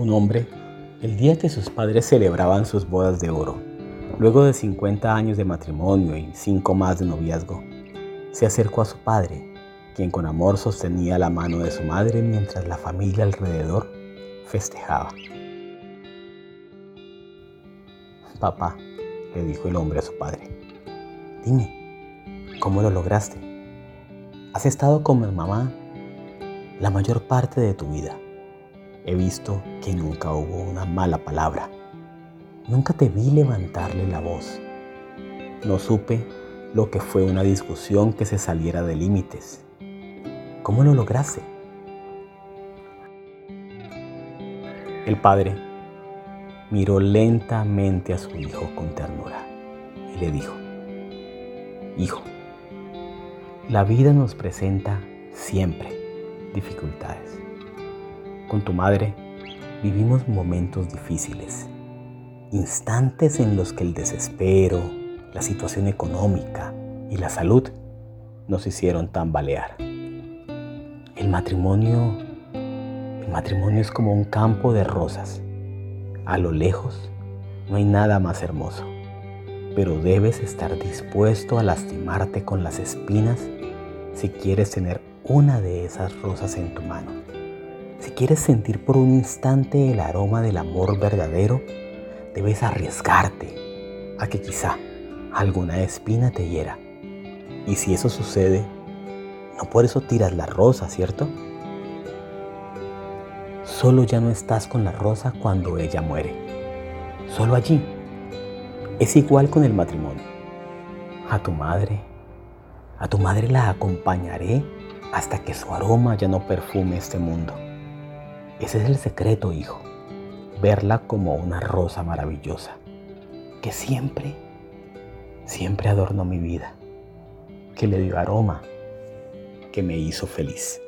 Un hombre, el día que sus padres celebraban sus bodas de oro, luego de 50 años de matrimonio y 5 más de noviazgo, se acercó a su padre, quien con amor sostenía la mano de su madre mientras la familia alrededor festejaba. Papá, le dijo el hombre a su padre, dime, ¿cómo lo lograste? Has estado con mi mamá la mayor parte de tu vida. He visto que nunca hubo una mala palabra. Nunca te vi levantarle la voz. No supe lo que fue una discusión que se saliera de límites. ¿Cómo lo lograste? El padre miró lentamente a su hijo con ternura y le dijo, Hijo, la vida nos presenta siempre dificultades. Con tu madre vivimos momentos difíciles, instantes en los que el desespero, la situación económica y la salud nos hicieron tambalear. El matrimonio, el matrimonio es como un campo de rosas. A lo lejos no hay nada más hermoso, pero debes estar dispuesto a lastimarte con las espinas si quieres tener una de esas rosas en tu mano. Si quieres sentir por un instante el aroma del amor verdadero, debes arriesgarte a que quizá alguna espina te hiera. Y si eso sucede, no por eso tiras la rosa, ¿cierto? Solo ya no estás con la rosa cuando ella muere. Solo allí. Es igual con el matrimonio. A tu madre, a tu madre la acompañaré hasta que su aroma ya no perfume este mundo. Ese es el secreto, hijo. Verla como una rosa maravillosa, que siempre siempre adornó mi vida, que le dio aroma, que me hizo feliz.